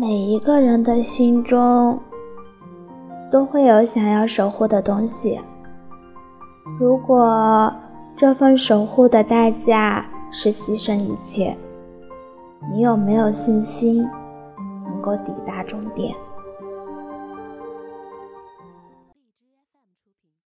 每一个人的心中都会有想要守护的东西。如果这份守护的代价是牺牲一切你有没有信心能够抵达终点